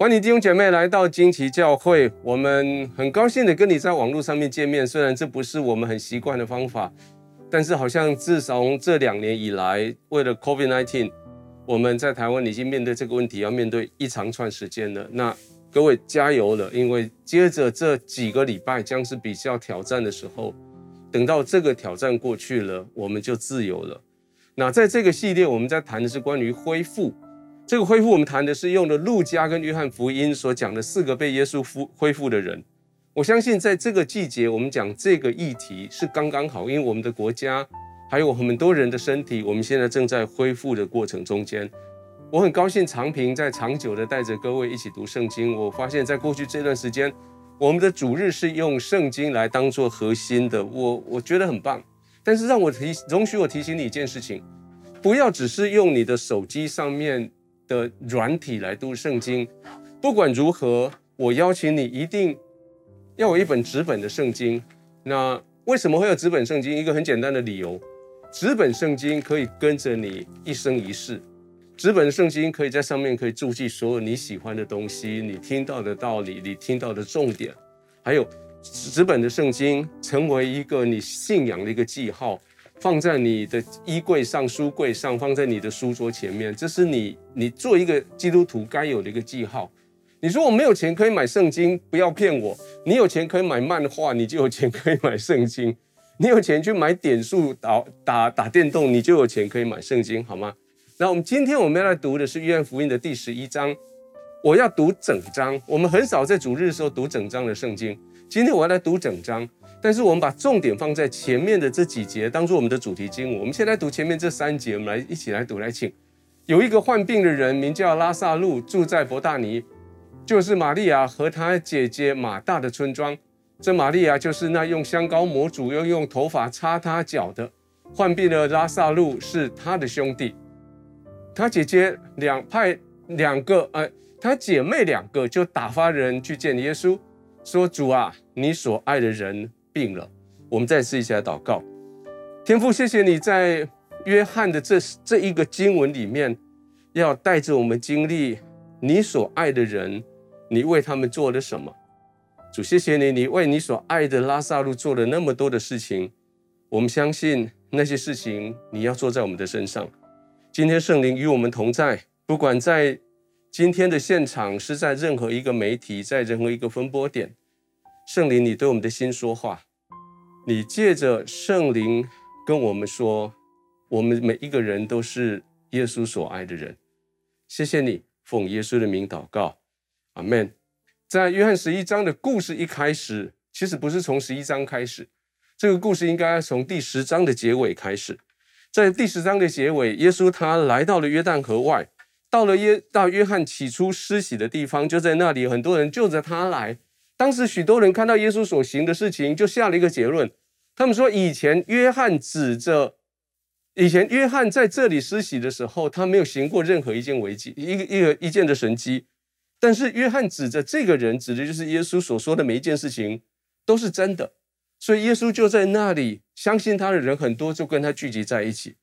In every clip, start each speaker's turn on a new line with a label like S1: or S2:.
S1: 欢迎弟兄姐妹来到惊奇教会，我们很高兴的跟你在网络上面见面。虽然这不是我们很习惯的方法，但是好像自从这两年以来，为了 COVID-19，我们在台湾已经面对这个问题，要面对一长串时间了。那各位加油了，因为接着这几个礼拜将是比较挑战的时候。等到这个挑战过去了，我们就自由了。那在这个系列，我们在谈的是关于恢复。这个恢复，我们谈的是用了路加跟约翰福音所讲的四个被耶稣复恢复的人。我相信在这个季节，我们讲这个议题是刚刚好，因为我们的国家还有很多人的身体，我们现在正在恢复的过程中间。我很高兴长平在长久的带着各位一起读圣经。我发现在过去这段时间，我们的主日是用圣经来当做核心的，我我觉得很棒。但是让我提容许我提醒你一件事情，不要只是用你的手机上面。的软体来读圣经，不管如何，我邀请你一定要有一本纸本的圣经。那为什么会有纸本圣经？一个很简单的理由，纸本圣经可以跟着你一生一世。纸本圣经可以在上面可以注记所有你喜欢的东西，你听到的道理，你听到的重点，还有纸本的圣经成为一个你信仰的一个记号。放在你的衣柜上、书柜上，放在你的书桌前面，这是你你做一个基督徒该有的一个记号。你说我没有钱可以买圣经，不要骗我。你有钱可以买漫画，你就有钱可以买圣经。你有钱去买点数打打打电动，你就有钱可以买圣经，好吗？那我们今天我们要来读的是约翰福音的第十一章，我要读整章。我们很少在主日的时候读整章的圣经，今天我要来读整章。但是我们把重点放在前面的这几节，当做我们的主题经文。我们先来读前面这三节，我们来一起来读来，请。有一个患病的人，名叫拉萨路，住在伯大尼，就是玛利亚和她姐姐马大的村庄。这玛利亚就是那用香膏抹主，又用头发擦他脚的。患病的拉萨路是他的兄弟，他姐姐两派两个，呃，他姐妹两个就打发人去见耶稣，说：“主啊，你所爱的人。”病了，我们再次一起来祷告。天父，谢谢你在约翰的这这一个经文里面，要带着我们经历你所爱的人，你为他们做了什么？主，谢谢你，你为你所爱的拉萨路做了那么多的事情。我们相信那些事情你要做在我们的身上。今天圣灵与我们同在，不管在今天的现场，是在任何一个媒体，在任何一个分播点。圣灵，你对我们的心说话，你借着圣灵跟我们说，我们每一个人都是耶稣所爱的人。谢谢你，奉耶稣的名祷告，阿门。在约翰十一章的故事一开始，其实不是从十一章开始，这个故事应该从第十章的结尾开始。在第十章的结尾，耶稣他来到了约旦河外，到了约到约翰起初施洗的地方，就在那里，很多人就着他来。当时许多人看到耶稣所行的事情，就下了一个结论。他们说，以前约翰指着，以前约翰在这里施洗的时候，他没有行过任何一件违纪，一个一个一件的神迹。但是约翰指着这个人，指的就是耶稣所说的每一件事情都是真的。所以耶稣就在那里，相信他的人很多，就跟他聚集在一起。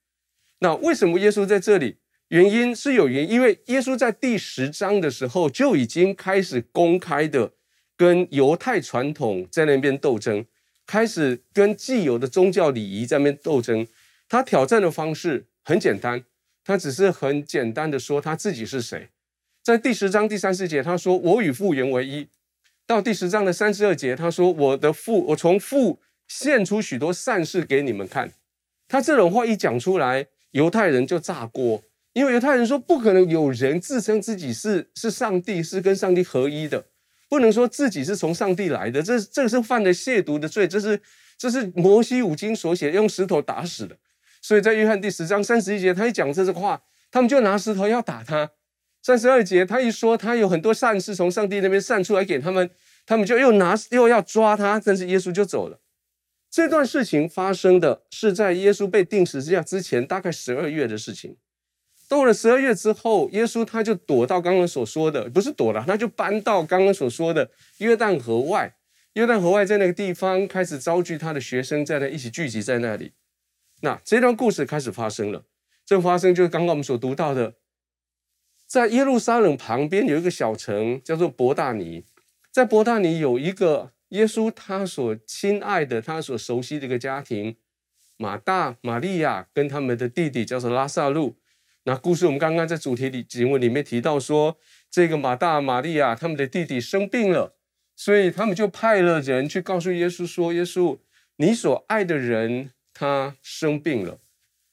S1: 那为什么耶稣在这里？原因是有原因，因为耶稣在第十章的时候就已经开始公开的。跟犹太传统在那边斗争，开始跟既有的宗教礼仪在那边斗争。他挑战的方式很简单，他只是很简单的说他自己是谁。在第十章第三十节，他说：“我与父原为一。”到第十章的三十二节，他说：“我的父，我从父献出许多善事给你们看。”他这种话一讲出来，犹太人就炸锅，因为犹太人说不可能有人自称自己是是上帝，是跟上帝合一的。不能说自己是从上帝来的，这这个是犯了亵渎的罪，这是这是摩西五经所写，用石头打死的。所以在约翰第十章三十一节，他一讲这个话，他们就拿石头要打他。三十二节，他一说他有很多善事从上帝那边散出来给他们，他们就又拿又要抓他，但是耶稣就走了。这段事情发生的是在耶稣被钉十字架之前，大概十二月的事情。到了十二月之后，耶稣他就躲到刚刚所说的，不是躲了，他就搬到刚刚所说的约旦河外。约旦河外在那个地方开始召集他的学生，在那一起聚集在那里。那这段故事开始发生了，这发生就是刚刚我们所读到的，在耶路撒冷旁边有一个小城叫做伯大尼，在伯大尼有一个耶稣他所亲爱的、他所熟悉的一个家庭，马大、玛利亚跟他们的弟弟叫做拉撒路。那故事我们刚刚在主题里节目里面提到说，这个马大、玛利亚他们的弟弟生病了，所以他们就派了人去告诉耶稣说：“耶稣，你所爱的人他生病了。”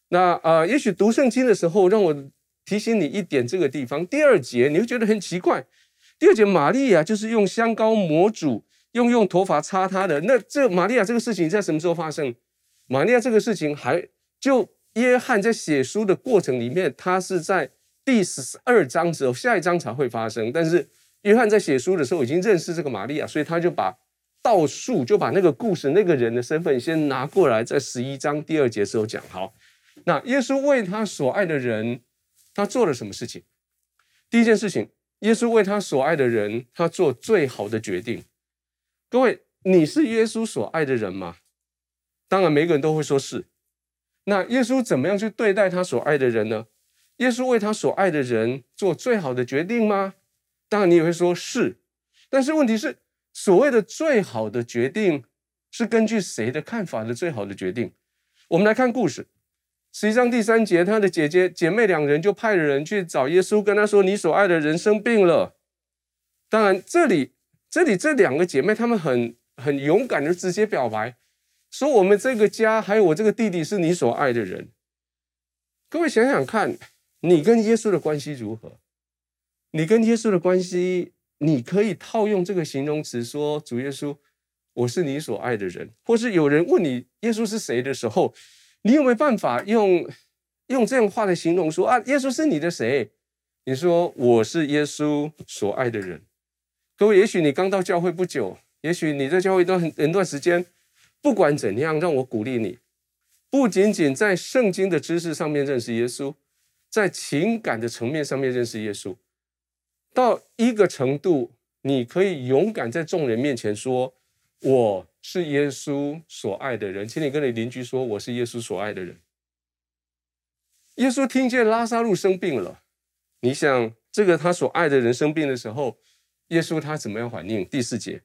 S1: 那呃，也许读圣经的时候，让我提醒你一点这个地方。第二节你会觉得很奇怪，第二节玛利亚就是用香膏抹主，用用头发擦他的。那这玛利亚这个事情在什么时候发生？玛利亚这个事情还就。约翰在写书的过程里面，他是在第十二章之后，下一章才会发生。但是约翰在写书的时候已经认识这个玛利亚，所以他就把倒数，就把那个故事、那个人的身份先拿过来，在十一章第二节时候讲。好，那耶稣为他所爱的人，他做了什么事情？第一件事情，耶稣为他所爱的人，他做最好的决定。各位，你是耶稣所爱的人吗？当然，每个人都会说是。那耶稣怎么样去对待他所爱的人呢？耶稣为他所爱的人做最好的决定吗？当然，你也会说是。但是问题是，所谓的最好的决定是根据谁的看法的最好的决定？我们来看故事，十一章第三节，他的姐姐姐妹两人就派人去找耶稣，跟他说：“你所爱的人生病了。”当然，这里这里这两个姐妹，她们很很勇敢的直接表白。说我们这个家还有我这个弟弟是你所爱的人，各位想想看，你跟耶稣的关系如何？你跟耶稣的关系，你可以套用这个形容词说：“主耶稣，我是你所爱的人。”或是有人问你耶稣是谁的时候，你有没有办法用用这样话来形容说：“啊，耶稣是你的谁？”你说：“我是耶稣所爱的人。”各位，也许你刚到教会不久，也许你在教会一段很一段时间。不管怎样，让我鼓励你，不仅仅在圣经的知识上面认识耶稣，在情感的层面上面认识耶稣，到一个程度，你可以勇敢在众人面前说：“我是耶稣所爱的人。”请你跟你邻居说：“我是耶稣所爱的人。”耶稣听见拉撒路生病了，你想这个他所爱的人生病的时候，耶稣他怎么样反应？第四节。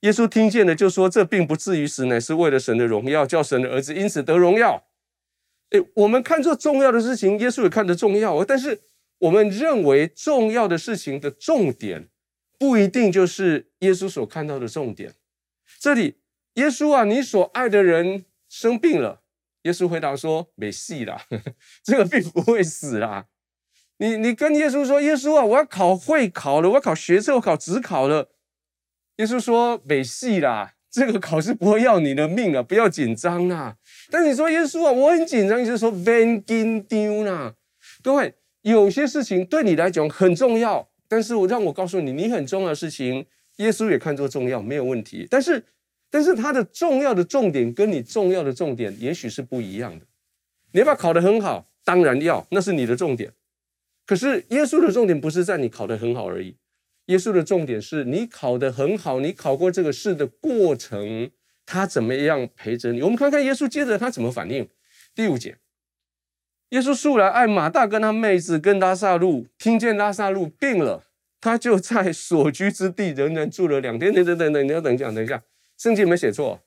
S1: 耶稣听见了，就说：“这并不至于死，乃是为了神的荣耀，叫神的儿子因此得荣耀。”诶，我们看作重要的事情，耶稣也看得重要。但是我们认为重要的事情的重点，不一定就是耶稣所看到的重点。这里，耶稣啊，你所爱的人生病了。耶稣回答说：“没戏啦，这个病不会死啦。你你跟耶稣说，耶稣啊，我要考会考了，我要考学测，我考职考了。”耶稣说：“没戏啦，这个考试不会要你的命啊，不要紧张啦。”但你说耶稣啊，我很紧张。就是说 “Van 紧张啦。”各位，有些事情对你来讲很重要，但是我让我告诉你，你很重要的事情，耶稣也看作重要，没有问题。但是，但是他的重要的重点跟你重要的重点也许是不一样的。你要不要考得很好？当然要，那是你的重点。可是耶稣的重点不是在你考得很好而已。耶稣的重点是你考得很好，你考过这个试的过程，他怎么样陪着你？我们看看耶稣接着他怎么反应。第五节，耶稣素来爱马大跟他妹子跟拉撒路，听见拉撒路病了，他就在所居之地仍然住了两天。等等等等，你要等一下，等一下，圣经没写错。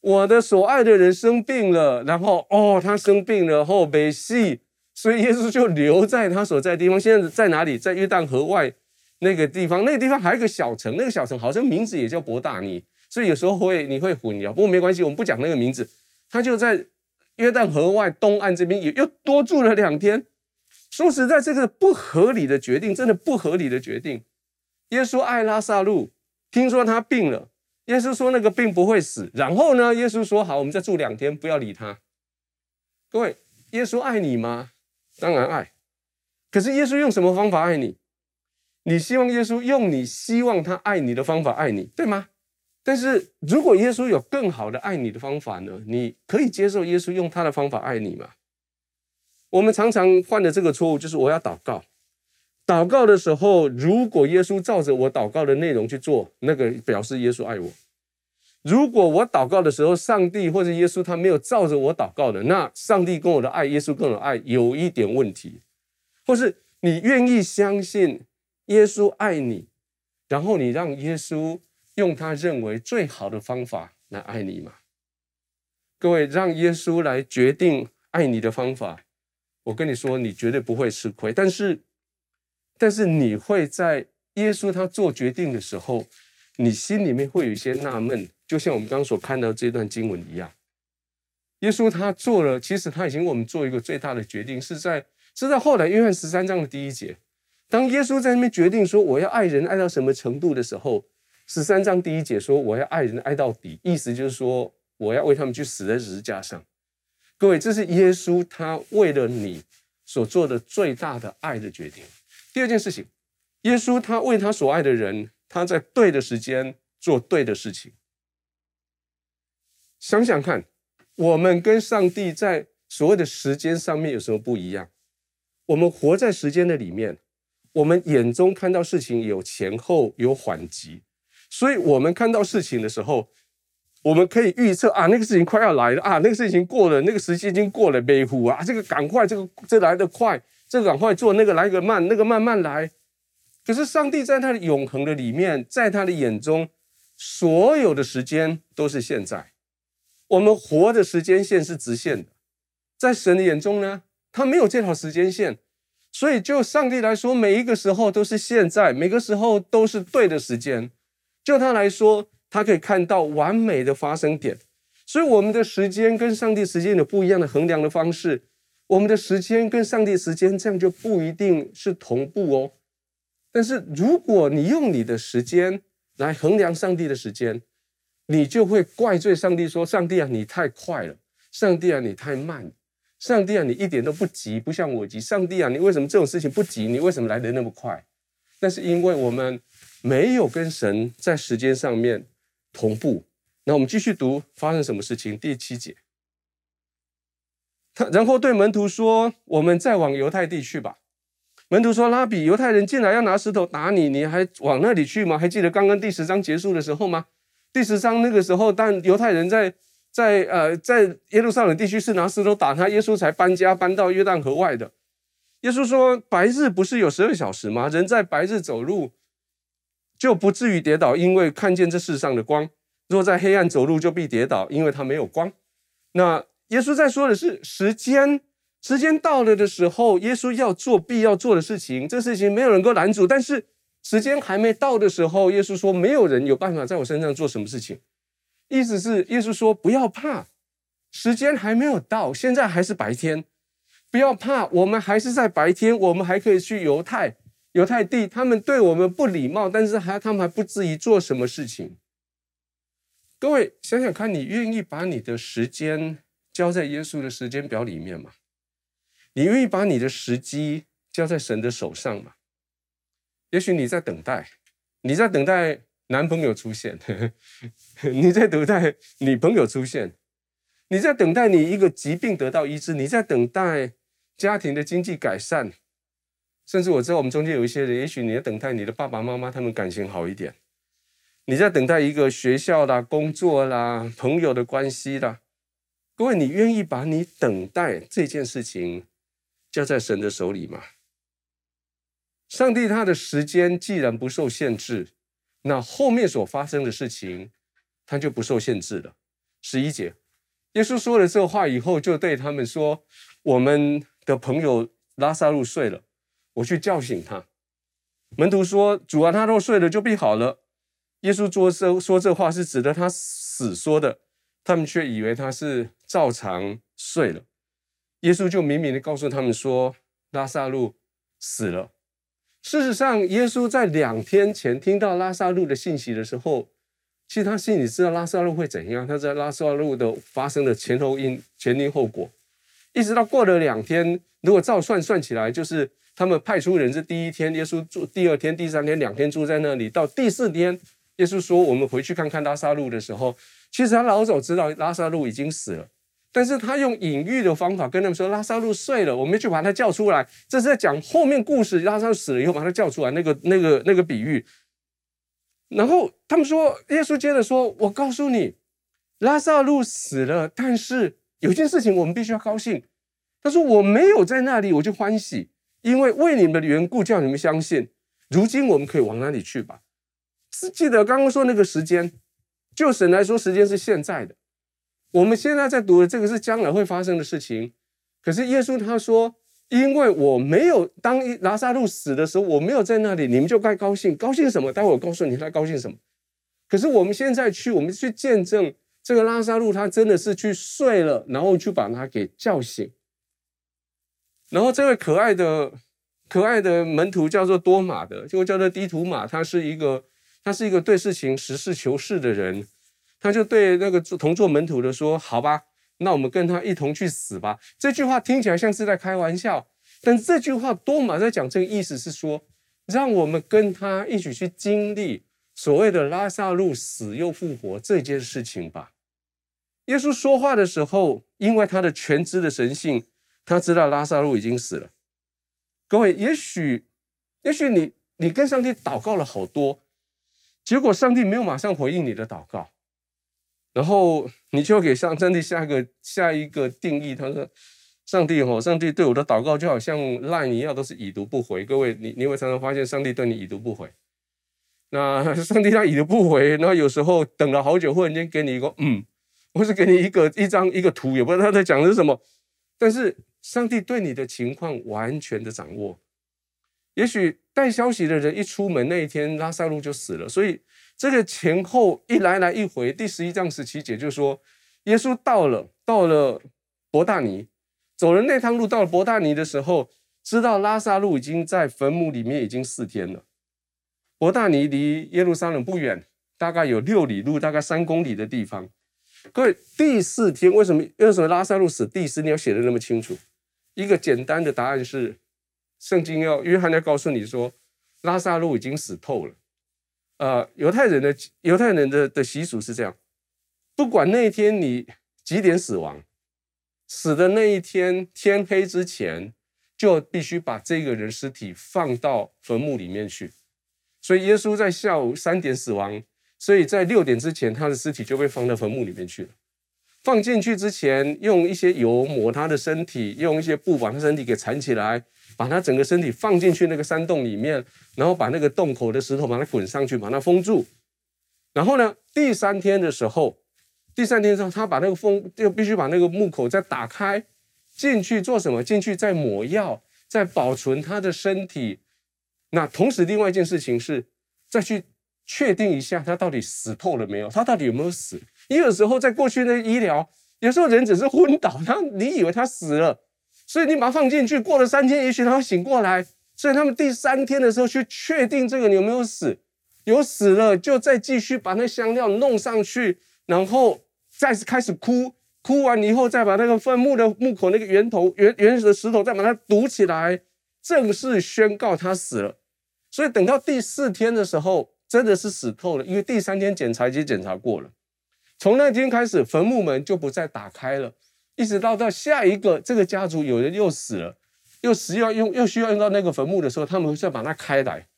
S1: 我的所爱的人生病了，然后哦，他生病了后被戏，所以耶稣就留在他所在的地方。现在在哪里？在约旦河外。那个地方，那个地方还有一个小城，那个小城好像名字也叫博大尼，所以有时候会你会混淆。不过没关系，我们不讲那个名字。他就在约旦河外东岸这边，也又多住了两天。说实在，这个不合理的决定，真的不合理的决定。耶稣爱拉撒路，听说他病了，耶稣说那个病不会死。然后呢，耶稣说好，我们再住两天，不要理他。各位，耶稣爱你吗？当然爱。可是耶稣用什么方法爱你？你希望耶稣用你希望他爱你的方法爱你，对吗？但是如果耶稣有更好的爱你的方法呢？你可以接受耶稣用他的方法爱你吗？我们常常犯的这个错误就是我要祷告，祷告的时候，如果耶稣照着我祷告的内容去做，那个表示耶稣爱我；如果我祷告的时候，上帝或者耶稣他没有照着我祷告的，那上帝跟我的爱，耶稣跟我的爱有一点问题，或是。你愿意相信耶稣爱你，然后你让耶稣用他认为最好的方法来爱你吗？各位，让耶稣来决定爱你的方法，我跟你说，你绝对不会吃亏。但是，但是你会在耶稣他做决定的时候，你心里面会有一些纳闷，就像我们刚所看到这段经文一样。耶稣他做了，其实他已经为我们做一个最大的决定，是在是在后来约翰十三章的第一节，当耶稣在那边决定说我要爱人爱到什么程度的时候，十三章第一节说我要爱人爱到底，意思就是说我要为他们去死在十字架上。各位，这是耶稣他为了你所做的最大的爱的决定。第二件事情，耶稣他为他所爱的人，他在对的时间做对的事情。想想看。我们跟上帝在所谓的时间上面有什么不一样？我们活在时间的里面，我们眼中看到事情有前后有缓急，所以我们看到事情的时候，我们可以预测啊，那个事情快要来了啊，那个事情过了，那个时间已经过了，没乎啊，这个赶快，这个这来得快，这个赶快做，那个来个慢，那个慢慢来。可是上帝在他的永恒的里面，在他的眼中，所有的时间都是现在。我们活的时间线是直线的，在神的眼中呢，他没有这条时间线，所以就上帝来说，每一个时候都是现在，每个时候都是对的时间。就他来说，他可以看到完美的发生点。所以我们的时间跟上帝时间有不一样的衡量的方式，我们的时间跟上帝时间这样就不一定是同步哦。但是如果你用你的时间来衡量上帝的时间，你就会怪罪上帝，说：“上帝啊，你太快了！上帝啊，你太慢！上帝啊，你一点都不急，不像我急。上帝啊，你为什么这种事情不急？你为什么来的那么快？那是因为我们没有跟神在时间上面同步。那我们继续读，发生什么事情？第七节，他然后对门徒说：‘我们再往犹太地去吧。’门徒说：‘拉比，犹太人进来要拿石头打你，你还往那里去吗？还记得刚刚第十章结束的时候吗？’第十章那个时候，但犹太人在在呃在耶路撒冷地区是拿石头打他，耶稣才搬家搬到约旦河外的。耶稣说：“白日不是有十二小时吗？人在白日走路就不至于跌倒，因为看见这世上的光；若在黑暗走路，就必跌倒，因为他没有光。”那耶稣在说的是时间，时间到了的时候，耶稣要做必要做的事情，这事情没有人能够拦阻，但是。时间还没到的时候，耶稣说：“没有人有办法在我身上做什么事情。”意思是，耶稣说：“不要怕，时间还没有到，现在还是白天，不要怕，我们还是在白天，我们还可以去犹太、犹太地。他们对我们不礼貌，但是还他们还不至于做什么事情。”各位想想看，你愿意把你的时间交在耶稣的时间表里面吗？你愿意把你的时机交在神的手上吗？也许你在等待，你在等待男朋友出现，你在等待女朋友出现，你在等待你一个疾病得到医治，你在等待家庭的经济改善，甚至我知道我们中间有一些人，也许你在等待你的爸爸妈妈他们感情好一点，你在等待一个学校啦、工作啦、朋友的关系啦。各位，你愿意把你等待这件事情交在神的手里吗？上帝他的时间既然不受限制，那后面所发生的事情，他就不受限制了。十一节，耶稣说了这话以后，就对他们说：“我们的朋友拉撒路睡了，我去叫醒他。”门徒说：“主啊，他若睡了，就必好了。”耶稣说这说这话是指的他死说的，他们却以为他是照常睡了。耶稣就明明的告诉他们说：“拉撒路死了。”事实上，耶稣在两天前听到拉撒路的信息的时候，其实他心里知道拉撒路会怎样。他在拉撒路的发生的前后因、前因后果，一直到过了两天，如果照算算起来，就是他们派出人是第一天，耶稣住第二天、第三天两天住在那里，到第四天，耶稣说我们回去看看拉撒路的时候，其实他老早知道拉撒路已经死了。但是他用隐喻的方法跟他们说：“拉撒路睡了，我们去把他叫出来。”这是在讲后面故事，拉撒路死了以后把他叫出来那个、那个、那个比喻。然后他们说：“耶稣接着说，我告诉你，拉撒路死了，但是有件事情我们必须要高兴。他说我没有在那里，我就欢喜，因为为你们的缘故叫你们相信。如今我们可以往哪里去吧？是记得刚刚说那个时间，就神来说，时间是现在的。我们现在在读的这个是将来会发生的事情。可是耶稣他说，因为我没有当拉撒路死的时候，我没有在那里，你们就该高兴。高兴什么？待会我告诉你他高兴什么。可是我们现在去，我们去见证这个拉撒路，他真的是去睡了，然后去把他给叫醒。然后这位可爱的、可爱的门徒叫做多马的，就叫做低图马，他是一个，他是一个对事情实事求是的人。他就对那个同做门徒的说：“好吧，那我们跟他一同去死吧。”这句话听起来像是在开玩笑，但这句话多玛在讲这个意思是说，让我们跟他一起去经历所谓的拉撒路死又复活这件事情吧。耶稣说话的时候，因为他的全知的神性，他知道拉撒路已经死了。各位，也许，也许你你跟上帝祷告了好多，结果上帝没有马上回应你的祷告。然后你就给上上帝下一个下一个定义，他说：“上帝吼，上帝对我的祷告就好像赖一样，都是已读不回。”各位，你你会常常发现上帝对你已读不回。那 上帝他已读不回，然后有时候等了好久，忽然间给你一个嗯，或是给你一个一张一个图，也不知道他在讲的是什么。但是上帝对你的情况完全的掌握。也许带消息的人一出门那一天，拉撒路就死了，所以。这个前后一来来一回，第十一章十七节就说，耶稣到了，到了伯大尼，走了那趟路，到了伯大尼的时候，知道拉撒路已经在坟墓里面已经四天了。伯大尼离耶路撒冷不远，大概有六里路，大概三公里的地方。各位，第四天为什么为什么拉撒路死第四天要写的那么清楚？一个简单的答案是，圣经要约翰要告诉你说，拉撒路已经死透了。呃，犹太人的犹太人的的习俗是这样，不管那一天你几点死亡，死的那一天天黑之前，就必须把这个人尸体放到坟墓里面去。所以耶稣在下午三点死亡，所以在六点之前，他的尸体就被放到坟墓里面去了。放进去之前，用一些油抹他的身体，用一些布把他身体给缠起来。把他整个身体放进去那个山洞里面，然后把那个洞口的石头把它滚上去，把它封住。然后呢，第三天的时候，第三天的时候，他把那个封就必须把那个墓口再打开，进去做什么？进去再抹药，再保存他的身体。那同时，另外一件事情是再去确定一下他到底死透了没有，他到底有没有死？因为有时候在过去的医疗，有时候人只是昏倒，他你以为他死了。所以你把它放进去，过了三天，也许他会醒过来。所以他们第三天的时候去确定这个你有没有死，有死了就再继续把那香料弄上去，然后再开始哭，哭完以后再把那个坟墓的墓口那个圆头原原始的石头再把它堵起来，正式宣告他死了。所以等到第四天的时候，真的是死透了，因为第三天检查已经检查过了。从那天开始，坟墓门就不再打开了。一直到到下一个这个家族有人又死了，又死要用又需要用到那个坟墓的时候，他们再把它开来。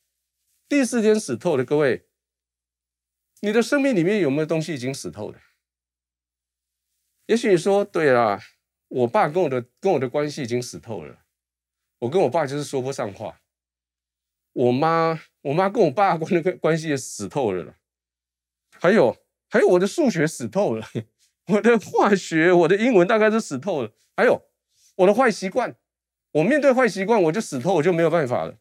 S1: 第四天死透了各位，你的生命里面有没有东西已经死透了？也许你说对啦，我爸跟我的跟我的关系已经死透了，我跟我爸就是说不上话。我妈我妈跟我爸关的关系也死透了，还有还有我的数学死透了。我的化学，我的英文大概是死透了。还有我的坏习惯，我面对坏习惯我就死透，我就没有办法了。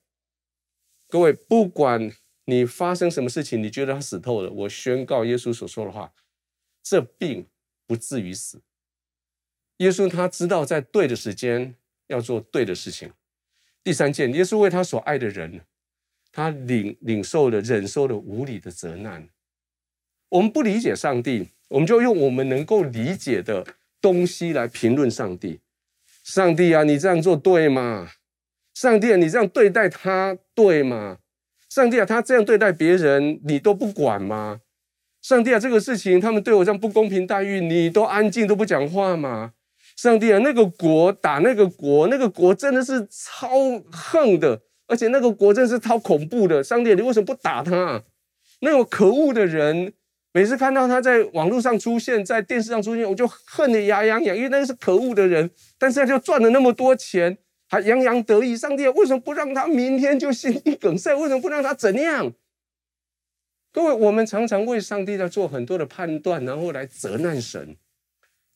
S1: 各位，不管你发生什么事情，你觉得他死透了，我宣告耶稣所说的话，这病不至于死。耶稣他知道在对的时间要做对的事情。第三件，耶稣为他所爱的人，他领领受了忍受了无理的责难。我们不理解上帝。我们就用我们能够理解的东西来评论上帝。上帝啊，你这样做对吗？上帝啊，你这样对待他对吗？上帝啊，他这样对待别人，你都不管吗？上帝啊，这个事情他们对我这样不公平待遇，你都安静都不讲话吗？上帝啊，那个国打那个国，那个国真的是超横的，而且那个国真的是超恐怖的。上帝啊，你为什么不打他？那个可恶的人。每次看到他在网络上出现，在电视上出现，我就恨得牙痒痒，因为那个是可恶的人。但是他就赚了那么多钱，还洋洋得意。上帝为什么不让他明天就心肌梗塞？为什么不让他怎样？各位，我们常常为上帝在做很多的判断，然后来责难神。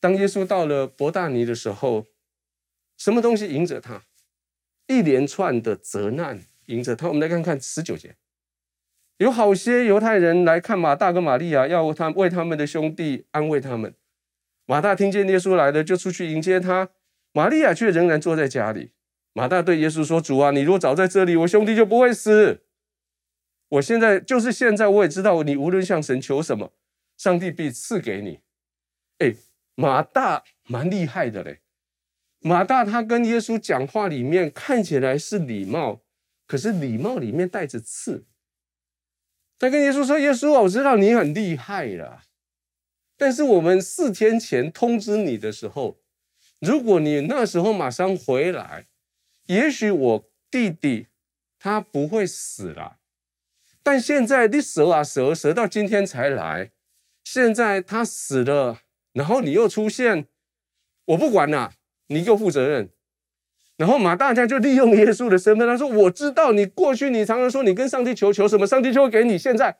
S1: 当耶稣到了伯大尼的时候，什么东西迎着他？一连串的责难迎着他。我们来看看十九节，有好些犹太人来看马大跟玛利亚，要他为他们的兄弟安慰他们。马大听见耶稣来了，就出去迎接他。玛利亚却仍然坐在家里。马大对耶稣说：“主啊，你若早在这里，我兄弟就不会死。”我现在就是现在，我也知道你无论向神求什么，上帝必赐给你。哎，马大蛮厉害的嘞。马大他跟耶稣讲话里面看起来是礼貌，可是礼貌里面带着刺。他跟耶稣说：“耶稣啊，我知道你很厉害了，但是我们四天前通知你的时候，如果你那时候马上回来，也许我弟弟他不会死了。”但现在你蛇啊蛇，蛇到今天才来，现在他死了，然后你又出现，我不管了，你给我负责任。然后马大将就利用耶稣的身份，他说：“我知道你过去你常常说你跟上帝求求什么，上帝就会给你。现在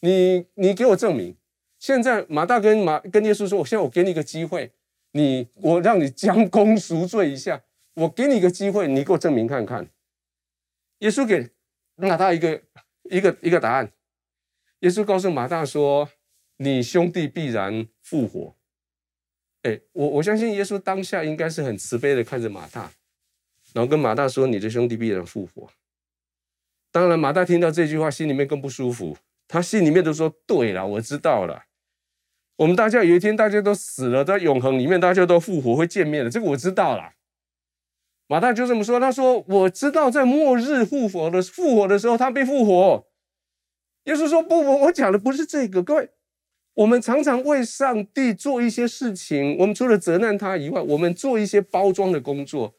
S1: 你你给我证明。现在马大跟马跟耶稣说：我现在我给你一个机会，你我让你将功赎罪一下，我给你一个机会，你给我证明看看。耶稣给马大一个。”一个一个答案，耶稣告诉马大说：“你兄弟必然复活。”哎，我我相信耶稣当下应该是很慈悲的看着马大，然后跟马大说：“你的兄弟必然复活。”当然，马大听到这句话，心里面更不舒服。他心里面都说：“对了，我知道了。我们大家有一天大家都死了，在永恒里面大家都复活会见面的，这个我知道了。”马大就这么说：“他说，我知道在末日复活的复活的时候，他被复活。”耶稣说：“不不，我讲的不是这个。各位，我们常常为上帝做一些事情，我们除了责难他以外，我们做一些包装的工作。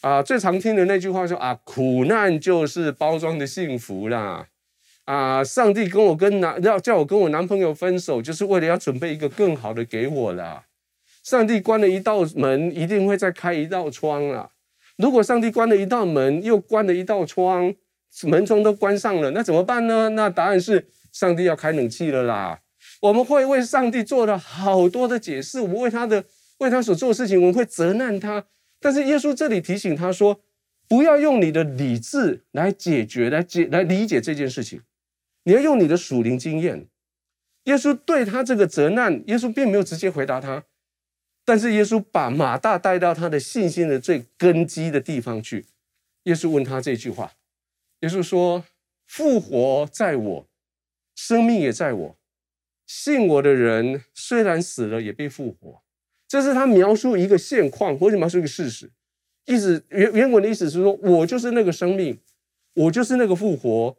S1: 啊，最常听的那句话说：啊，苦难就是包装的幸福啦。啊，上帝跟我跟男要叫我跟我男朋友分手，就是为了要准备一个更好的给我啦。上帝关了一道门，一定会再开一道窗啦。”如果上帝关了一道门，又关了一道窗，门窗都关上了，那怎么办呢？那答案是上帝要开冷气了啦。我们会为上帝做了好多的解释，我们为他的为他所做的事情，我们会责难他。但是耶稣这里提醒他说，不要用你的理智来解决、来解、来理解这件事情，你要用你的属灵经验。耶稣对他这个责难，耶稣并没有直接回答他。但是耶稣把马大带到他的信心的最根基的地方去。耶稣问他这句话：“耶稣说，复活在我，生命也在我。信我的人虽然死了，也必复活。”这是他描述一个现况，或者描述一个事实。意思原原文的意思是说，我就是那个生命，我就是那个复活。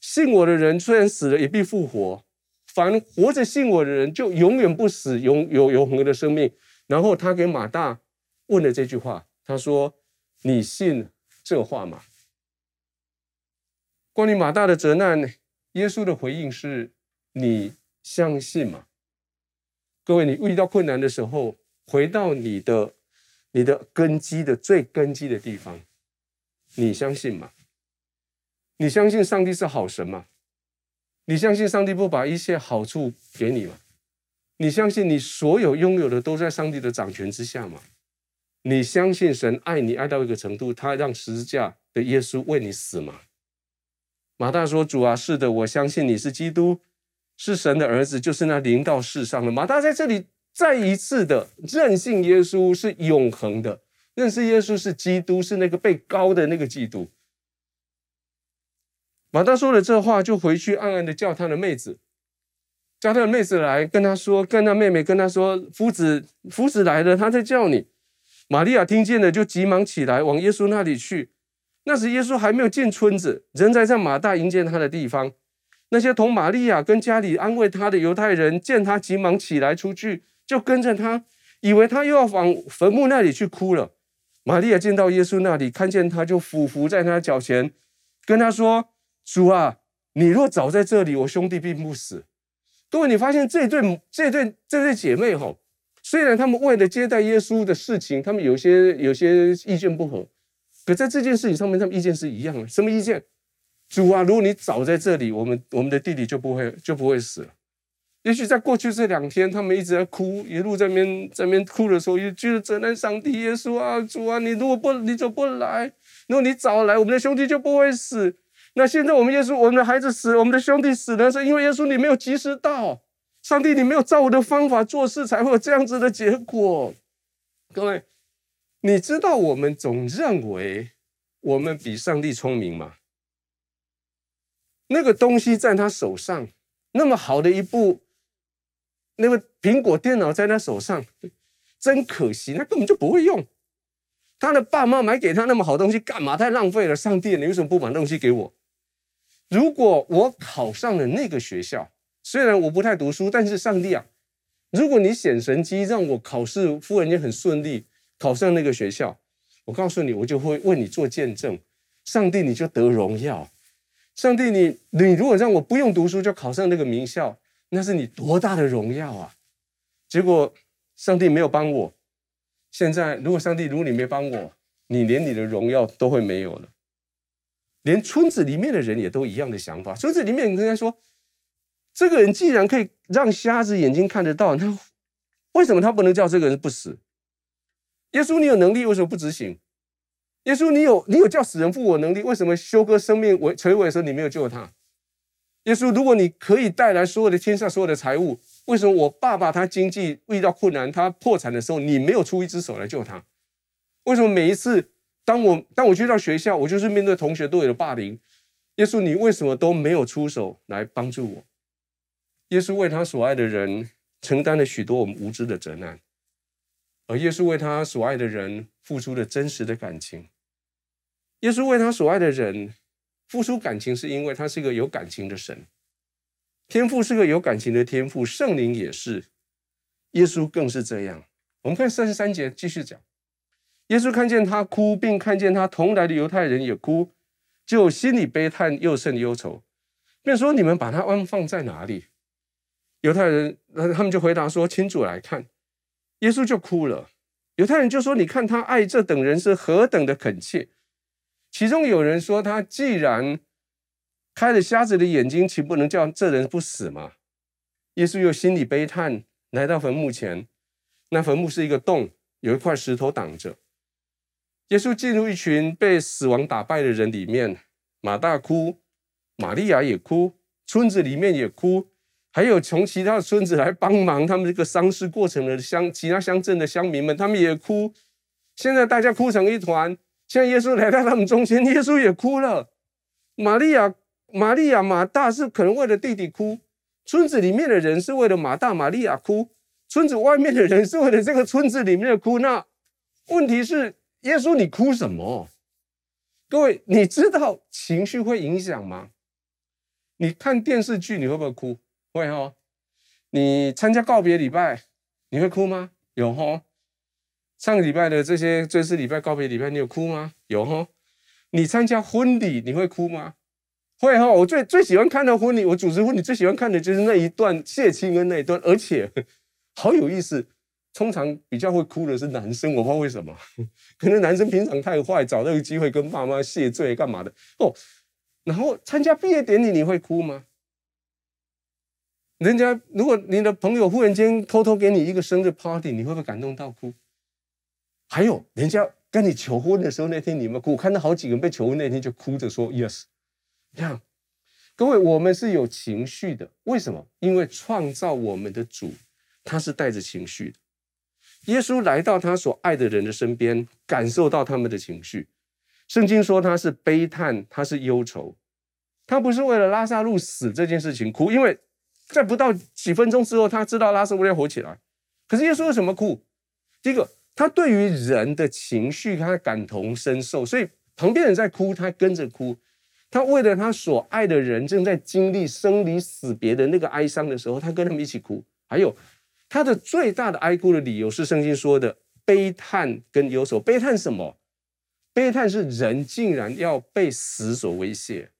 S1: 信我的人虽然死了，也必复活。凡活着信我的人，就永远不死，永有永恒的生命。然后他给马大问了这句话，他说：“你信这话吗？”关于马大的责难，耶稣的回应是：“你相信吗？”各位，你遇到困难的时候，回到你的你的根基的最根基的地方，你相信吗？你相信上帝是好神吗？你相信上帝不把一切好处给你吗？你相信你所有拥有的都在上帝的掌权之下吗？你相信神爱你爱到一个程度，他让十字架的耶稣为你死吗？马大说：“主啊，是的，我相信你是基督，是神的儿子，就是那临到世上的。”马大在这里再一次的认信耶稣是永恒的，认识耶稣是基督，是那个被高的那个基督。马大说了这话，就回去暗暗的叫他的妹子。叫他的妹子来跟他说，跟他妹妹跟他说，夫子夫子来了，他在叫你。玛利亚听见了，就急忙起来往耶稣那里去。那时耶稣还没有进村子，人在在马大迎接他的地方。那些同玛利亚跟家里安慰他的犹太人，见他急忙起来出去，就跟着他，以为他又要往坟墓那里去哭了。玛利亚见到耶稣那里，看见他就俯伏在他脚前，跟他说：“主啊，你若早在这里，我兄弟并不死。”各位，你发现这对这对这对姐妹哈，虽然他们为了接待耶稣的事情，他们有些有些意见不合，可在这件事情上面，他们意见是一样的。什么意见？主啊，如果你早在这里，我们我们的弟弟就不会就不会死了。也许在过去这两天，他们一直在哭，一路在那边在那边哭的时候，也就是责难上帝。耶稣啊，主啊，你如果不你怎么不来？如果你早来，我们的兄弟就不会死。那现在我们耶稣，我们的孩子死，我们的兄弟死了，是因为耶稣你没有及时到。上帝，你没有照我的方法做事，才会有这样子的结果。各位，你知道我们总认为我们比上帝聪明吗？那个东西在他手上，那么好的一部，那个苹果电脑在他手上，真可惜，他根本就不会用。他的爸妈买给他那么好东西干嘛？太浪费了。上帝，你为什么不把东西给我？如果我考上了那个学校，虽然我不太读书，但是上帝啊，如果你显神迹让我考试忽然间很顺利考上那个学校，我告诉你，我就会为你做见证。上帝，你就得荣耀。上帝你，你如果让我不用读书就考上那个名校，那是你多大的荣耀啊！结果上帝没有帮我。现在，如果上帝，如果你没帮我，你连你的荣耀都会没有了。连村子里面的人也都一样的想法。村子里面人家说。这个人既然可以让瞎子眼睛看得到，那为什么他不能叫这个人不死？耶稣，你有能力，为什么不执行？耶稣，你有你有叫死人复活能力，为什么休哥生命为垂危的时候你没有救他？耶稣，如果你可以带来所有的天下所有的财物，为什么我爸爸他经济遇到困难，他破产的时候你没有出一只手来救他？为什么每一次当我当我去到学校，我就是面对同学都有的霸凌，耶稣，你为什么都没有出手来帮助我？耶稣为他所爱的人承担了许多我们无知的责难，而耶稣为他所爱的人付出了真实的感情。耶稣为他所爱的人付出感情，是因为他是一个有感情的神。天父是个有感情的天父，圣灵也是，耶稣更是这样。我们看三十三节继续讲，耶稣看见他哭，并看见他同来的犹太人也哭，就心里悲叹，又甚忧愁，便说：“你们把他安放在哪里？”犹太人，他们就回答说：“请主来看。”耶稣就哭了。犹太人就说：“你看他爱这等人是何等的恳切。”其中有人说：“他既然开了瞎子的眼睛，岂不能叫这人不死吗？”耶稣又心里悲叹，来到坟墓前。那坟墓是一个洞，有一块石头挡着。耶稣进入一群被死亡打败的人里面，马大哭，玛利亚也哭，村子里面也哭。还有从其他的村子来帮忙，他们这个丧事过程的乡其他乡镇的乡民们，他们也哭。现在大家哭成一团。现在耶稣来到他们中间，耶稣也哭了。玛利亚、玛利亚、马大是可能为了弟弟哭，村子里面的人是为了马大、玛利亚哭，村子外面的人是为了这个村子里面的哭。那问题是，耶稣你哭什么？各位，你知道情绪会影响吗？你看电视剧，你会不会哭？会哈，你参加告别礼拜，你会哭吗？有哈。上个礼拜的这些追思礼拜、告别礼拜，你有哭吗？有哈。你参加婚礼，你会哭吗？会哈。我最最喜欢看的婚礼，我主持婚礼最喜欢看的就是那一段谢亲跟那一段，而且 好有意思。通常比较会哭的是男生，我不知道为什么，可能男生平常太坏，找到一个机会跟爸妈谢罪干嘛的哦。然后参加毕业典礼，你会哭吗？人家如果你的朋友忽然间偷偷给你一个生日 party，你会不会感动到哭？还有人家跟你求婚的时候那天，你们哭，看到好几个人被求婚那天就哭着说 yes。这样，各位，我们是有情绪的，为什么？因为创造我们的主他是带着情绪的。耶稣来到他所爱的人的身边，感受到他们的情绪。圣经说他是悲叹，他是忧愁，他不是为了拉撒路死这件事情哭，因为。在不到几分钟之后，他知道拉撒路要活起来。可是耶稣为什么哭？第一个，他对于人的情绪，他感同身受，所以旁边人在哭，他跟着哭。他为了他所爱的人正在经历生离死别的那个哀伤的时候，他跟他们一起哭。还有他的最大的哀哭的理由是圣经说的悲叹跟忧愁。悲叹什么？悲叹是人竟然要被死所威胁。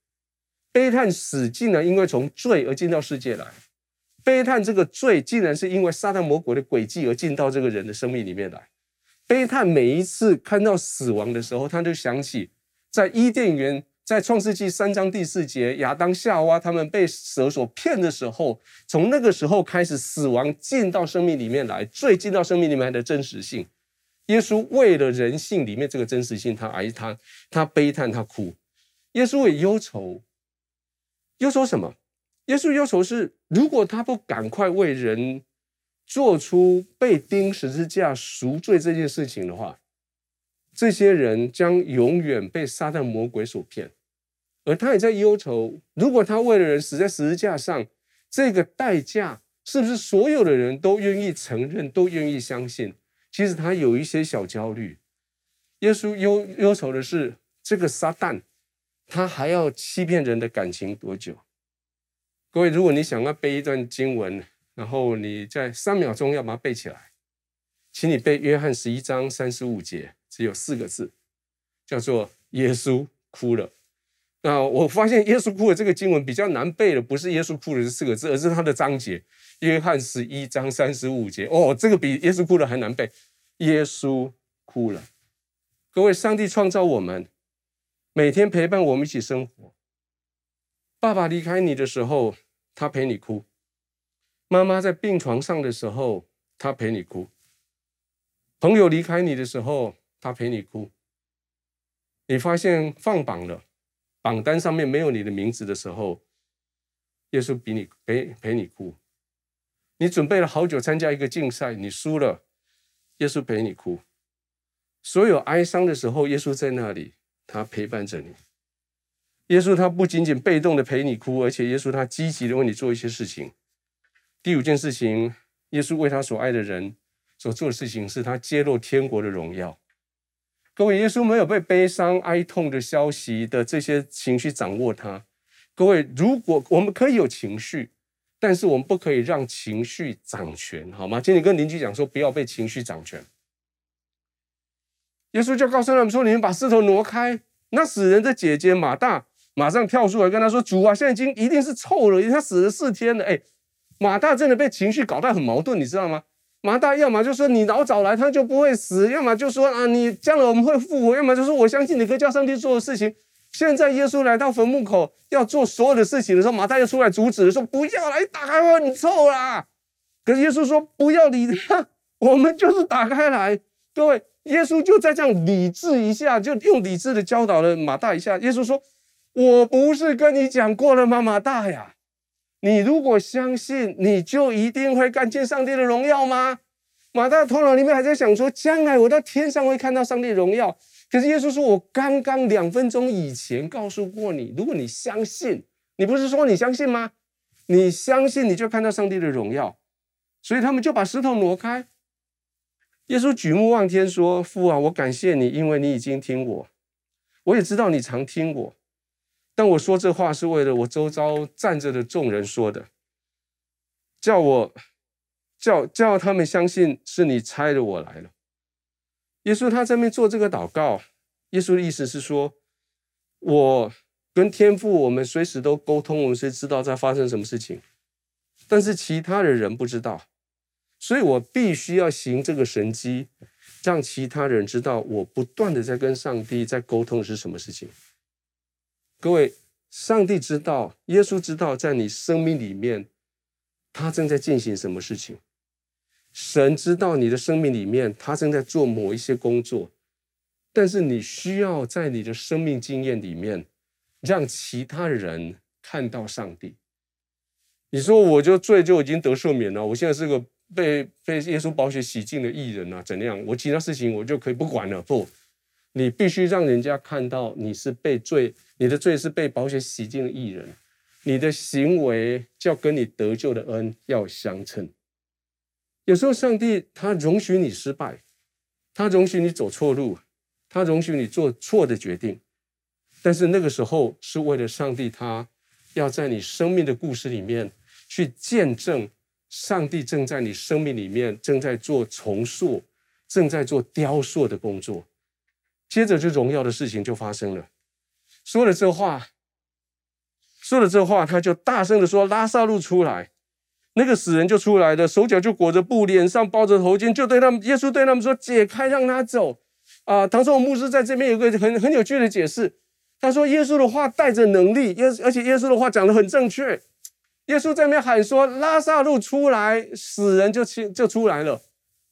S1: 悲叹死竟然因为从罪而进到世界来，悲叹这个罪竟然是因为撒旦魔鬼的诡计而进到这个人的生命里面来。悲叹每一次看到死亡的时候，他就想起在伊甸园，在创世纪三章第四节，亚当夏娃他们被蛇所骗的时候，从那个时候开始，死亡进到生命里面来，最进到生命里面来的真实性。耶稣为了人性里面这个真实性，他哀叹，他悲叹，他哭。耶稣也忧愁，忧愁什么？耶稣忧愁是，如果他不赶快为人做出被钉十字架赎罪这件事情的话，这些人将永远被撒旦魔鬼所骗。而他也在忧愁，如果他为了人死在十字架上，这个代价是不是所有的人都愿意承认，都愿意相信？其实他有一些小焦虑。耶稣忧忧愁的是，这个撒旦，他还要欺骗人的感情多久？各位，如果你想要背一段经文，然后你在三秒钟要把它背起来，请你背约翰十一章三十五节，只有四个字，叫做耶稣哭了。那我发现耶稣哭了这个经文比较难背的，不是耶稣哭了这四个字，而是它的章节。约翰十一章三十五节，哦，这个比耶稣哭了还难背。耶稣哭了。各位，上帝创造我们，每天陪伴我们一起生活。爸爸离开你的时候，他陪你哭；妈妈在病床上的时候，他陪你哭；朋友离开你的时候，他陪你哭。你发现放榜了，榜单上面没有你的名字的时候，耶稣比你陪陪你哭。你准备了好久参加一个竞赛，你输了，耶稣陪你哭。所有哀伤的时候，耶稣在那里，他陪伴着你。耶稣他不仅仅被动的陪你哭，而且耶稣他积极的为你做一些事情。第五件事情，耶稣为他所爱的人所做的事情，是他揭露天国的荣耀。各位，耶稣没有被悲伤、哀痛的消息的这些情绪掌握他。各位，如果我们可以有情绪。但是我们不可以让情绪掌权，好吗？请你跟邻居讲说，不要被情绪掌权。耶稣就告诉他们说：“你们把石头挪开。”那死人的姐姐马大马上跳出来跟他说：“主啊，现在已经一定是臭了，因为他死了四天了。”哎，马大真的被情绪搞得很矛盾，你知道吗？马大要么就说你老早来他就不会死，要么就说啊你将来我们会复活，要么就说我相信你可以叫上帝做的事情。现在耶稣来到坟墓口要做所有的事情的时候，马大又出来阻止，说：“不要来，打开我，你臭啦！”可是耶稣说：“不要理他，我们就是打开来。”各位，耶稣就在这样理智一下，就用理智的教导了马大一下。耶稣说：“我不是跟你讲过了吗，马大呀？你如果相信，你就一定会看见上帝的荣耀吗？”马大头脑里面还在想说：“将来我到天上会看到上帝荣耀。”可是耶稣说：“我刚刚两分钟以前告诉过你，如果你相信，你不是说你相信吗？你相信，你就看到上帝的荣耀。所以他们就把石头挪开。耶稣举目望天说：‘父啊，我感谢你，因为你已经听我。我也知道你常听我，但我说这话是为了我周遭站着的众人说的，叫我叫叫他们相信是你差了我来了。’”耶稣他在那边做这个祷告，耶稣的意思是说，我跟天父，我们随时都沟通，我们谁知道在发生什么事情，但是其他的人不知道，所以我必须要行这个神迹，让其他人知道我不断的在跟上帝在沟通是什么事情。各位，上帝知道，耶稣知道，在你生命里面，他正在进行什么事情。神知道你的生命里面，他正在做某一些工作，但是你需要在你的生命经验里面，让其他人看到上帝。你说我就罪就已经得赦免了，我现在是个被被耶稣宝血洗净的义人啊，怎样？我其他事情我就可以不管了？不，你必须让人家看到你是被罪，你的罪是被宝血洗净的义人，你的行为就要跟你得救的恩要相称。有时候，上帝他容许你失败，他容许你走错路，他容许你做错的决定，但是那个时候是为了上帝，他要在你生命的故事里面去见证，上帝正在你生命里面正在做重塑，正在做雕塑的工作。接着，就荣耀的事情就发生了。说了这话，说了这话，他就大声的说：“拉萨路出来。”那个死人就出来了，手脚就裹着布，脸上包着头巾，就对他们，耶稣对他们说：“解开，让他走。”啊，唐宋牧师在这边有个很很有趣的解释，他说：“耶稣的话带着能力，耶而且耶稣的话讲得很正确。耶稣在那边喊说：‘拉萨路出来！’死人就出就出来了。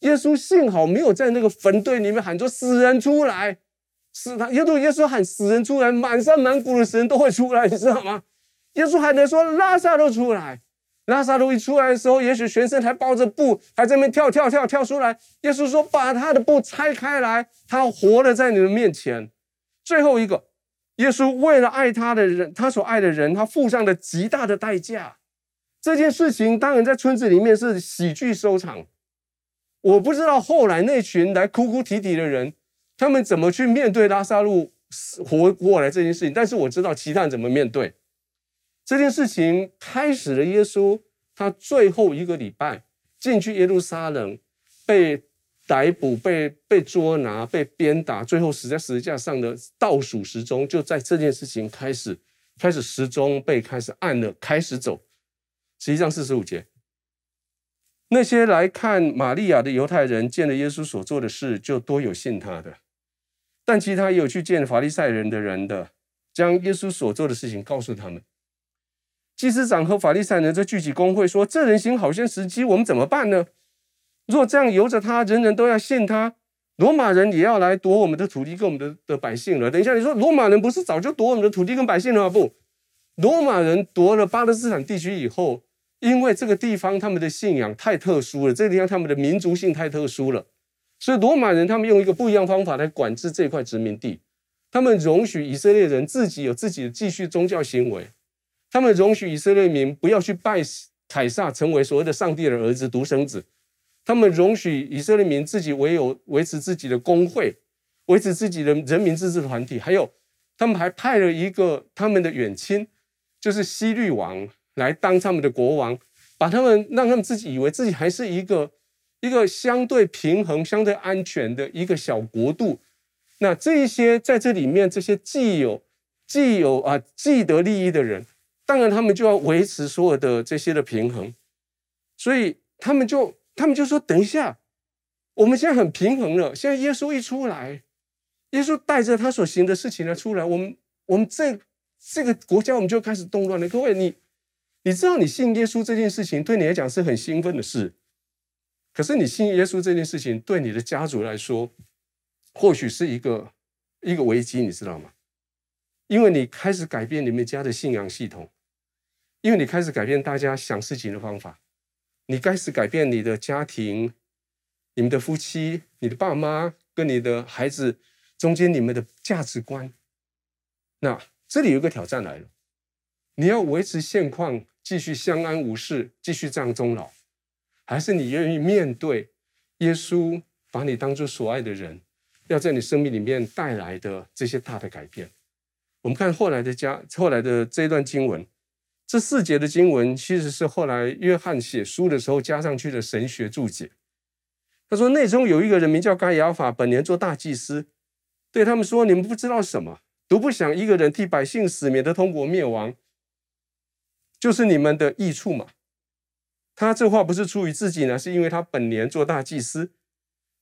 S1: 耶稣幸好没有在那个坟堆里面喊说‘死人出来’，死他。耶稣耶稣喊死人出来，满山满谷的死人都会出来，你知道吗？耶稣还能说拉撒都出来。”拉撒都一出来的时候，也许全身还包着布，还在那边跳跳跳跳出来。耶稣说：“把他的布拆开来，他活了在你们面前。”最后一个，耶稣为了爱他的人，他所爱的人，他付上了极大的代价。这件事情当然在村子里面是喜剧收场。我不知道后来那群来哭哭啼啼的人，他们怎么去面对拉撒路活过来这件事情，但是我知道其他人怎么面对。这件事情开始了，耶稣他最后一个礼拜进去耶路撒冷，被逮捕、被被捉拿、被鞭打，最后死在十字架上的倒数时钟，就在这件事情开始，开始时钟被开始按了，开始走。实际上四十五节，那些来看玛利亚的犹太人见了耶稣所做的事，就多有信他的，但其他也有去见法利赛人的人的，将耶稣所做的事情告诉他们。祭司长和法利赛人就聚集公会，说：“这人行好些时机，我们怎么办呢？若这样由着他，人人都要信他，罗马人也要来夺我们的土地跟我们的的百姓了。等一下，你说罗马人不是早就夺我们的土地跟百姓了吗？不，罗马人夺了巴勒斯坦地区以后，因为这个地方他们的信仰太特殊了，这个地方他们的民族性太特殊了，所以罗马人他们用一个不一样方法来管制这块殖民地，他们容许以色列人自己有自己的继续宗教行为。”他们容许以色列民不要去拜凯撒，成为所谓的上帝的儿子、独生子。他们容许以色列民自己唯有维持自己的工会，维持自己的人民自治团体。还有，他们还派了一个他们的远亲，就是希律王来当他们的国王，把他们让他们自己以为自己还是一个一个相对平衡、相对安全的一个小国度。那这一些在这里面，这些既有既有啊既得利益的人。当然，他们就要维持所有的这些的平衡，所以他们就他们就说：“等一下，我们现在很平衡了。现在耶稣一出来，耶稣带着他所行的事情呢出来，我们我们这这个国家我们就开始动乱了。各位，你你知道，你信耶稣这件事情对你来讲是很兴奋的事，可是你信耶稣这件事情对你的家族来说，或许是一个一个危机，你知道吗？因为你开始改变你们家的信仰系统。”因为你开始改变大家想事情的方法，你开始改变你的家庭、你们的夫妻、你的爸妈跟你的孩子中间你们的价值观。那这里有个挑战来了，你要维持现况，继续相安无事，继续这样终老，还是你愿意面对耶稣把你当作所爱的人，要在你生命里面带来的这些大的改变？我们看后来的家，后来的这一段经文。这四节的经文其实是后来约翰写书的时候加上去的神学注解。他说：“内中有一个人名叫该亚法，本年做大祭司，对他们说：‘你们不知道什么，独不想一个人替百姓死，免得通国灭亡，就是你们的益处嘛。’他这话不是出于自己呢，是因为他本年做大祭司，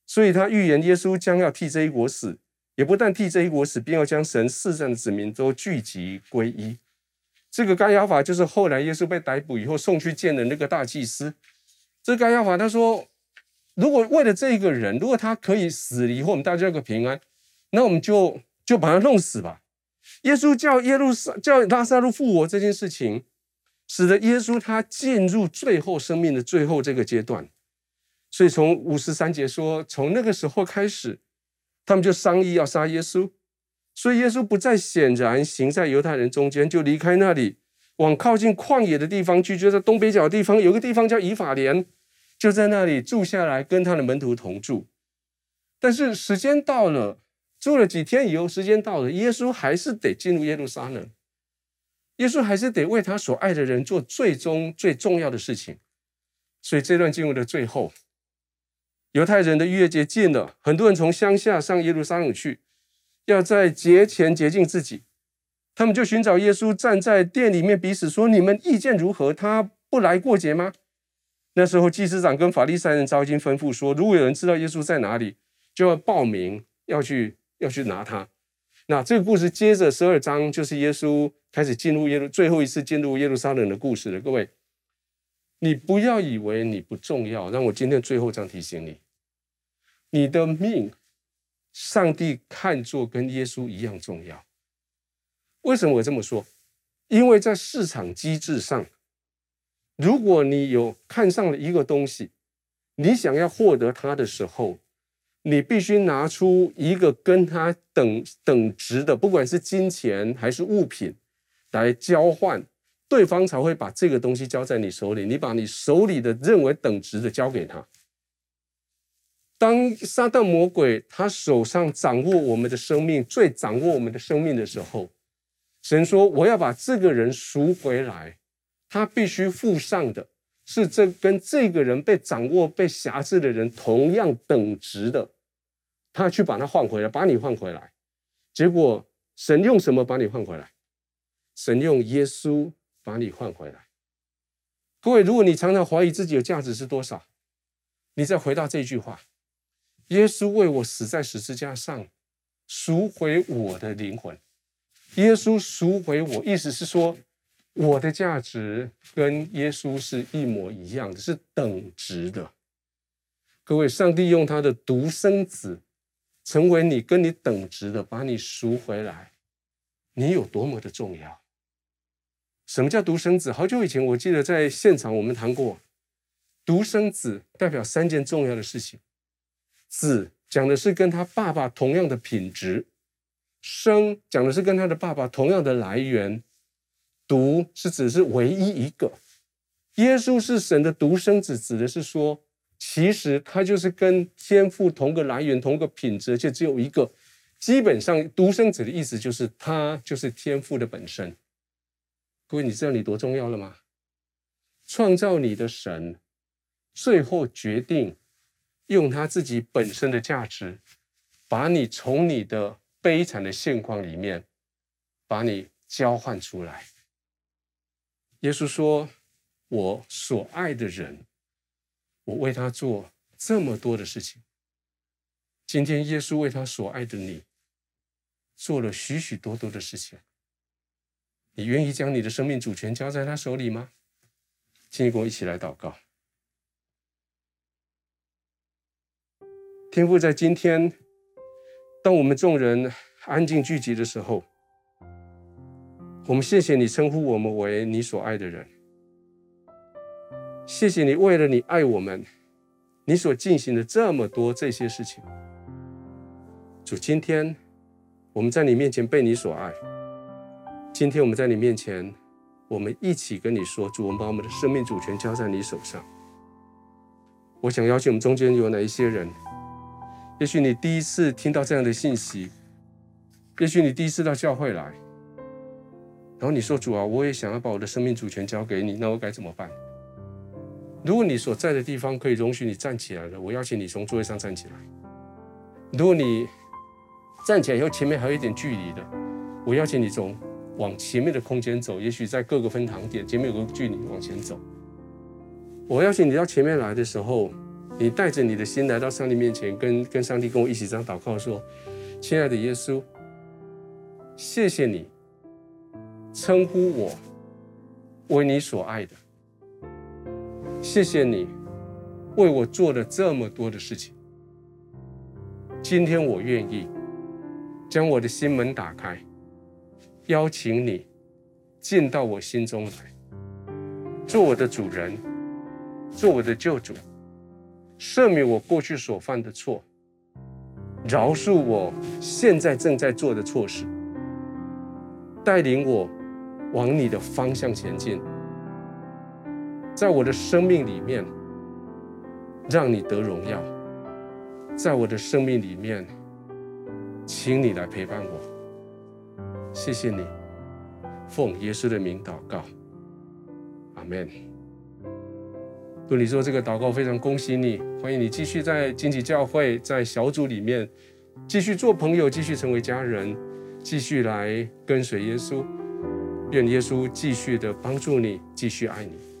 S1: 所以他预言耶稣将要替这一国死，也不但替这一国死，便要将神世上的子民都聚集归一。”这个该亚法就是后来耶稣被逮捕以后送去见的那个大祭司。这该亚法他说：“如果为了这个人，如果他可以死了以后，我们大家有个平安，那我们就就把他弄死吧。”耶稣叫耶路撒叫拉撒路复活这件事情，使得耶稣他进入最后生命的最后这个阶段。所以从五十三节说，从那个时候开始，他们就商议要杀耶稣。所以耶稣不再显然行在犹太人中间，就离开那里，往靠近旷野的地方去。就在东北角的地方，有个地方叫以法莲，就在那里住下来，跟他的门徒同住。但是时间到了，住了几天以后，时间到了，耶稣还是得进入耶路撒冷。耶稣还是得为他所爱的人做最终最重要的事情。所以这段经文的最后，犹太人的逾越节近了，很多人从乡下上耶路撒冷去。要在节前洁净自己，他们就寻找耶稣，站在殿里面彼此说：“你们意见如何？他不来过节吗？”那时候祭司长跟法利赛人早已经吩咐说，如果有人知道耶稣在哪里，就要报名要去要去拿他。那这个故事接着十二章就是耶稣开始进入耶路最后一次进入耶路撒冷的故事了。各位，你不要以为你不重要，让我今天最后这样提醒你，你的命，上帝看作跟耶稣一样重要。为什么我这么说？因为在市场机制上，如果你有看上了一个东西，你想要获得它的时候，你必须拿出一个跟它等等值的，不管是金钱还是物品，来交换，对方才会把这个东西交在你手里。你把你手里的认为等值的交给他。当撒旦魔鬼他手上掌握我们的生命，最掌握我们的生命的时候，神说：“我要把这个人赎回来。”他必须付上的是这跟这个人被掌握、被辖制的人同样等值的，他去把他换回来，把你换回来。结果神用什么把你换回来？神用耶稣把你换回来。各位，如果你常常怀疑自己的价值是多少，你再回到这句话：耶稣为我死在十字架上，赎回我的灵魂。耶稣赎回我，意思是说。我的价值跟耶稣是一模一样的，是等值的。各位，上帝用他的独生子成为你跟你等值的，把你赎回来，你有多么的重要？什么叫独生子？好久以前，我记得在现场我们谈过，独生子代表三件重要的事情。子讲的是跟他爸爸同样的品质，生讲的是跟他的爸爸同样的来源。独是指是唯一一个，耶稣是神的独生子，指的是说，其实他就是跟天父同个来源、同个品质，而且只有一个。基本上，独生子的意思就是他就是天父的本身。各位，你知道你多重要了吗？创造你的神，最后决定用他自己本身的价值，把你从你的悲惨的现况里面，把你交换出来。耶稣说：“我所爱的人，我为他做这么多的事情。今天，耶稣为他所爱的你，做了许许多多的事情。你愿意将你的生命主权交在他手里吗？请你跟我一起来祷告。天父，在今天，当我们众人安静聚集的时候。”我们谢谢你称呼我们为你所爱的人，谢谢你为了你爱我们，你所进行的这么多这些事情。主，今天我们在你面前被你所爱，今天我们在你面前，我们一起跟你说，主，我们把我们的生命主权交在你手上。我想邀请我们中间有哪一些人，也许你第一次听到这样的信息，也许你第一次到教会来。然后你说：“主啊，我也想要把我的生命主权交给你，那我该怎么办？”如果你所在的地方可以容许你站起来了，我邀请你从座位上站起来。如果你站起来以后前面还有一点距离的，我邀请你从往前面的空间走，也许在各个分堂点前面有个距离往前走。我邀请你到前面来的时候，你带着你的心来到上帝面前，跟跟上帝跟我一起这样祷告说：“亲爱的耶稣，谢谢你。”称呼我为你所爱的，谢谢你为我做了这么多的事情。今天我愿意将我的心门打开，邀请你进到我心中来，做我的主人，做我的救主，赦免我过去所犯的错，饶恕我现在正在做的错事，带领我。往你的方向前进，在我的生命里面，让你得荣耀；在我的生命里面，请你来陪伴我。谢谢你，奉耶稣的名祷告，阿门。如果你说这个祷告非常恭喜你，欢迎你继续在经济教会，在小组里面继续做朋友，继续成为家人，继续来跟随耶稣。愿耶稣继续的帮助你，继续爱你。